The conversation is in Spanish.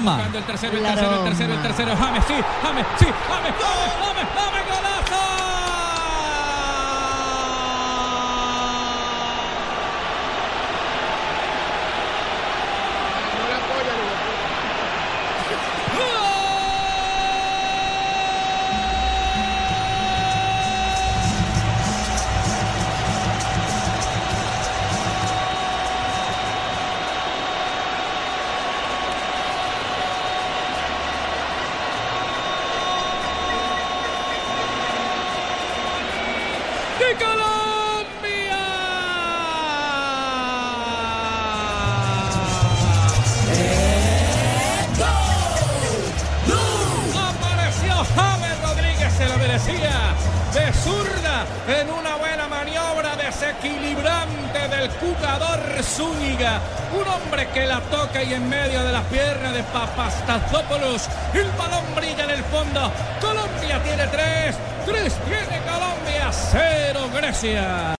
Roma. buscando El tercero, el tercero, el tercero, el tercero. James, sí, James, sí, James, James, James, James, golazo. Colombia. Apareció James Rodríguez, se lo merecía. De zurda, en una buena maniobra desequilibrante del jugador Zúñiga. Un hombre que la toca y en medio de las piernas de Papastazopoulos. El balón brilla en el fondo. Colombia tiene tres. Tres tiene Colombia. Assim, Garcia.